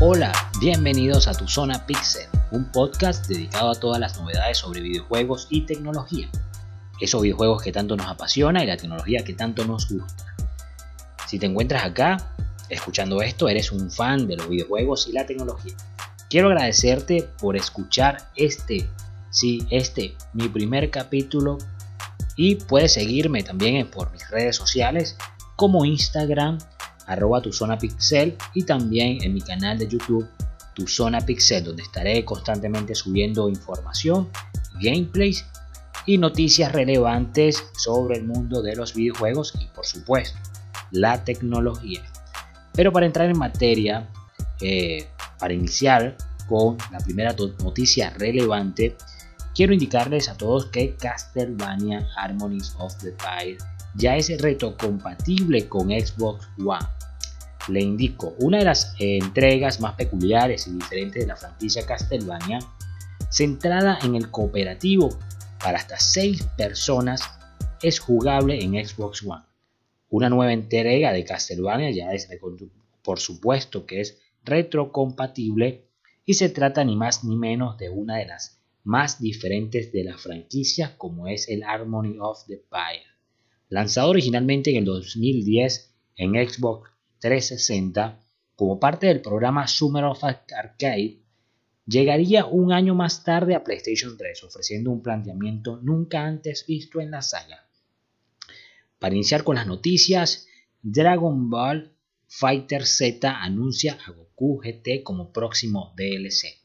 Hola, bienvenidos a Tu Zona Pixel, un podcast dedicado a todas las novedades sobre videojuegos y tecnología. Esos videojuegos que tanto nos apasiona y la tecnología que tanto nos gusta. Si te encuentras acá, escuchando esto, eres un fan de los videojuegos y la tecnología. Quiero agradecerte por escuchar este, sí, este, mi primer capítulo. Y puedes seguirme también por mis redes sociales como Instagram, arroba tu zona pixel y también en mi canal de YouTube tu zona pixel donde estaré constantemente subiendo información, gameplays y noticias relevantes sobre el mundo de los videojuegos y por supuesto la tecnología. Pero para entrar en materia, eh, para iniciar con la primera noticia relevante, quiero indicarles a todos que Castlevania Harmonies of the Fire ya es retrocompatible con Xbox One le indico, una de las entregas más peculiares y diferentes de la franquicia Castlevania, centrada en el cooperativo para hasta 6 personas, es jugable en Xbox One. Una nueva entrega de Castlevania ya es, por supuesto, que es retrocompatible y se trata ni más ni menos de una de las más diferentes de la franquicia como es el Harmony of the Fire. Lanzado originalmente en el 2010 en Xbox 360 como parte del programa Summer of Arcade, llegaría un año más tarde a PlayStation 3, ofreciendo un planteamiento nunca antes visto en la saga. Para iniciar con las noticias, Dragon Ball Fighter Z anuncia a Goku GT como próximo DLC.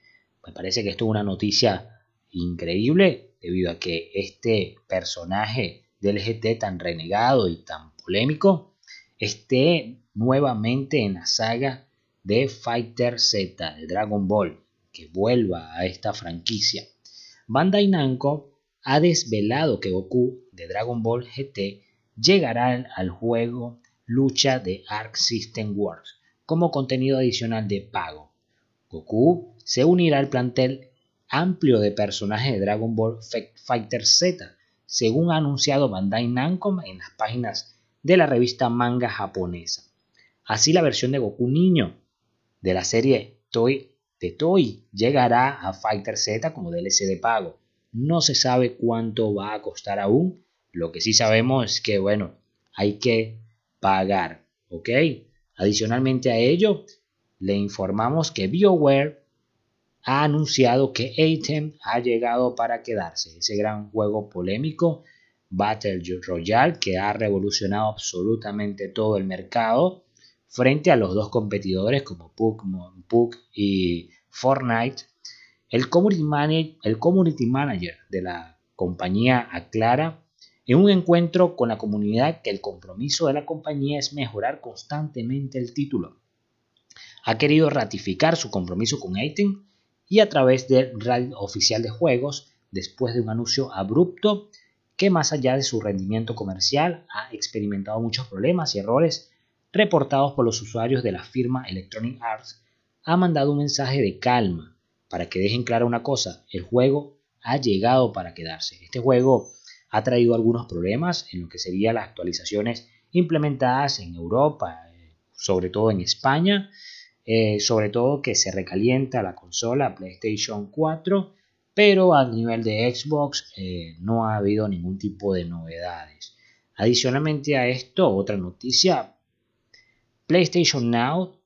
Me parece que esto es una noticia increíble debido a que este personaje del GT tan renegado y tan polémico esté nuevamente en la saga de Fighter Z de Dragon Ball, que vuelva a esta franquicia. Bandai Namco ha desvelado que Goku de Dragon Ball GT llegará al juego lucha de Arc System Works como contenido adicional de pago. Goku se unirá al plantel amplio de personajes de Dragon Ball Fighter Z, según ha anunciado Bandai Namco en las páginas de la revista manga japonesa. Así la versión de Goku niño de la serie Toy de Toy llegará a Fighter Z como DLC de pago. No se sabe cuánto va a costar aún. Lo que sí sabemos es que, bueno, hay que pagar, ¿ok? Adicionalmente a ello, le informamos que BioWare ha anunciado que Atem ha llegado para quedarse. Ese gran juego polémico, Battle Royale, que ha revolucionado absolutamente todo el mercado frente a los dos competidores como Pug, y Fortnite, el community, el community manager de la compañía aclara en un encuentro con la comunidad que el compromiso de la compañía es mejorar constantemente el título. Ha querido ratificar su compromiso con Aten y a través del radio oficial de juegos, después de un anuncio abrupto que más allá de su rendimiento comercial ha experimentado muchos problemas y errores reportados por los usuarios de la firma Electronic Arts, ha mandado un mensaje de calma para que dejen clara una cosa, el juego ha llegado para quedarse. Este juego ha traído algunos problemas en lo que serían las actualizaciones implementadas en Europa, sobre todo en España, eh, sobre todo que se recalienta la consola PlayStation 4, pero a nivel de Xbox eh, no ha habido ningún tipo de novedades. Adicionalmente a esto, otra noticia PlayStation Now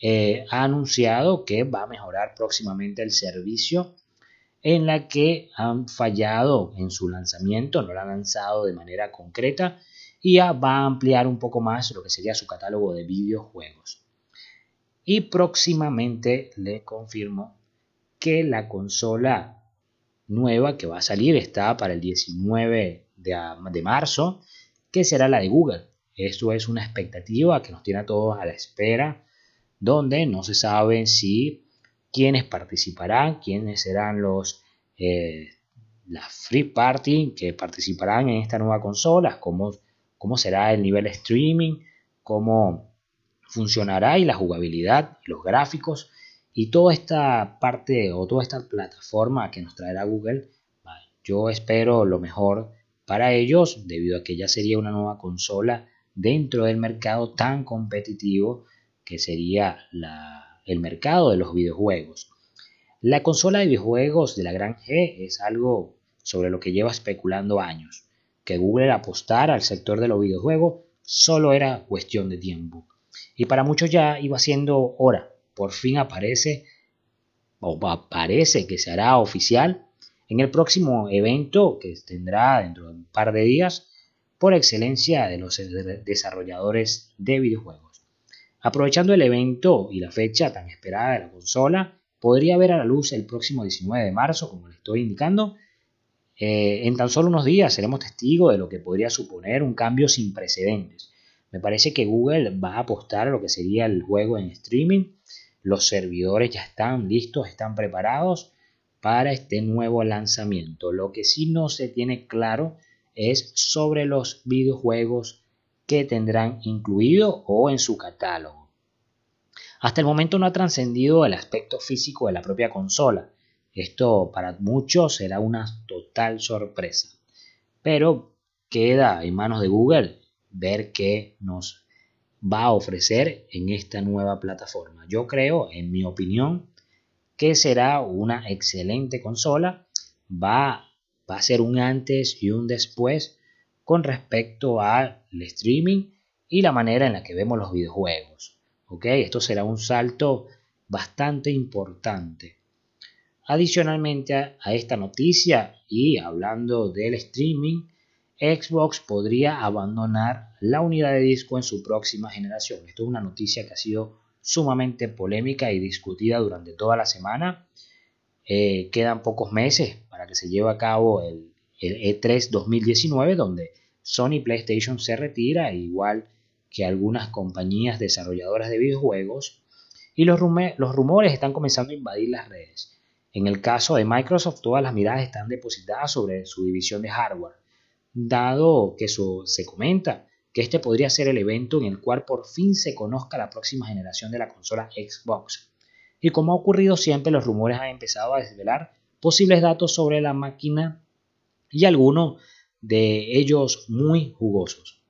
eh, ha anunciado que va a mejorar próximamente el servicio en la que han fallado en su lanzamiento, no lo han lanzado de manera concreta y ya va a ampliar un poco más lo que sería su catálogo de videojuegos. Y próximamente le confirmo que la consola nueva que va a salir está para el 19 de marzo, que será la de Google. Esto es una expectativa que nos tiene a todos a la espera, donde no se sabe si quiénes participarán, quiénes serán los eh, las free party que participarán en esta nueva consola, cómo, cómo será el nivel de streaming, cómo funcionará y la jugabilidad, los gráficos y toda esta parte o toda esta plataforma que nos traerá Google. Yo espero lo mejor para ellos debido a que ya sería una nueva consola dentro del mercado tan competitivo que sería el mercado de los videojuegos. La consola de videojuegos de la gran G es algo sobre lo que lleva especulando años. Que Google apostara al sector de los videojuegos solo era cuestión de tiempo. Y para muchos ya iba siendo hora. Por fin aparece, o parece que se hará oficial en el próximo evento que tendrá dentro de un par de días por excelencia de los desarrolladores de videojuegos. Aprovechando el evento y la fecha tan esperada de la consola, podría ver a la luz el próximo 19 de marzo, como le estoy indicando. Eh, en tan solo unos días seremos testigos de lo que podría suponer un cambio sin precedentes. Me parece que Google va a apostar a lo que sería el juego en streaming. Los servidores ya están listos, están preparados para este nuevo lanzamiento. Lo que sí no se tiene claro es sobre los videojuegos que tendrán incluido o en su catálogo. Hasta el momento no ha trascendido el aspecto físico de la propia consola. Esto para muchos será una total sorpresa. Pero queda en manos de Google ver qué nos va a ofrecer en esta nueva plataforma. Yo creo, en mi opinión, que será una excelente consola. Va a ser un antes y un después con respecto al streaming y la manera en la que vemos los videojuegos. ¿ok? Esto será un salto bastante importante. Adicionalmente a esta noticia y hablando del streaming, Xbox podría abandonar la unidad de disco en su próxima generación. Esto es una noticia que ha sido sumamente polémica y discutida durante toda la semana eh, quedan pocos meses para que se lleve a cabo el, E3 2019, donde Sony PlayStation se retira, igual que algunas compañías desarrolladoras de videojuegos, y los rumores están comenzando a invadir las redes. En el caso de Microsoft, todas las miradas están depositadas sobre su división de hardware, dado que eso se comenta que este podría ser el evento en el cual por fin se conozca la próxima generación de la consola Xbox. Y como ha ocurrido siempre, los rumores han empezado a desvelar posibles datos sobre la máquina y algunos de ellos muy jugosos.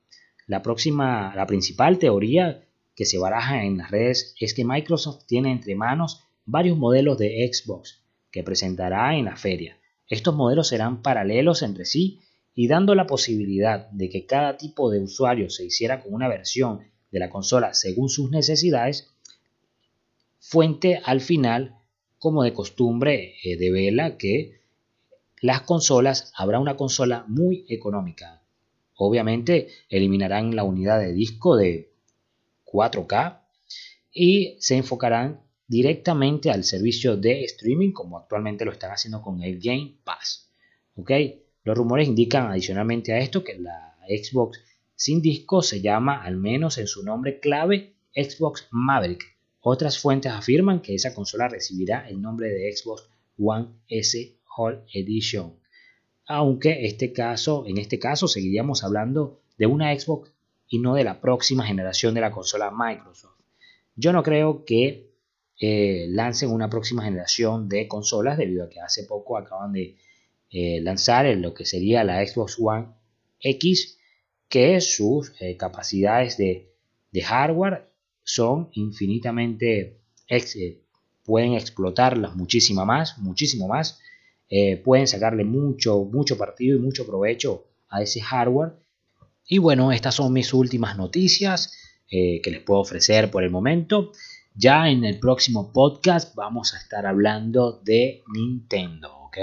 La próxima, la principal teoría que se baraja en las redes es que Microsoft tiene entre manos varios modelos de Xbox que presentará en la feria. Estos modelos serán paralelos entre sí y dando la posibilidad de que cada tipo de usuario se hiciera con una versión de la consola según sus necesidades, fuente al final, como de costumbre, eh, de vela que las consolas, habrá una consola muy económica. Obviamente eliminarán la unidad de disco de 4K y se enfocarán directamente al servicio de streaming como actualmente lo están haciendo con el Game Pass. ¿ok? Los rumores indican adicionalmente a esto que la Xbox sin disco se llama, al menos en su nombre clave, Xbox Maverick otras fuentes afirman que esa consola recibirá el nombre de Xbox One S Hall Edition, aunque este caso, en este caso seguiríamos hablando de una Xbox y no de la próxima generación de la consola Microsoft. Yo no creo que eh, lancen una próxima generación de consolas debido a que hace poco acaban de eh, lanzar lo que sería la Xbox One X, que sus eh, capacidades de, de hardware son infinitamente, eh, pueden explotarlas muchísimo más, muchísimo más, pueden sacarle mucho, mucho partido y mucho provecho a ese hardware. Y bueno, estas son mis últimas noticias que les puedo ofrecer por el momento. Ya en el próximo podcast vamos a estar hablando de Nintendo, ¿ok?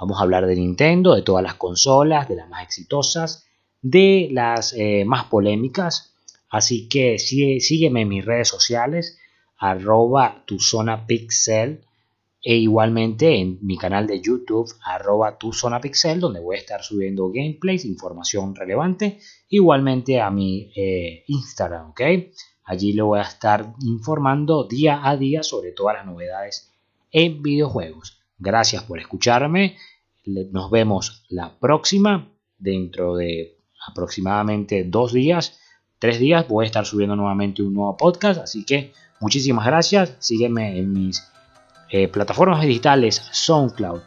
Vamos a hablar de Nintendo, de todas las consolas, de las más exitosas, de las más polémicas, Así que sígueme en mis redes sociales, arroba tu zona pixel e igualmente en mi canal de YouTube, arroba tu zona pixel, donde voy a estar subiendo gameplays, información relevante, igualmente a mi eh, Instagram, ¿ok? Allí lo voy a estar informando día a día sobre todas las novedades en videojuegos. Gracias por escucharme. Nos vemos la próxima dentro de aproximadamente dos días tres días voy a estar subiendo nuevamente un nuevo podcast. Así que muchísimas gracias. Sígueme en mis eh, plataformas digitales SoundCloud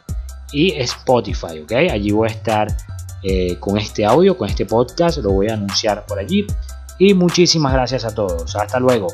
y Spotify. ¿ok? Allí voy a estar eh, con este audio, con este podcast. Lo voy a anunciar por allí. Y muchísimas gracias a todos. Hasta luego.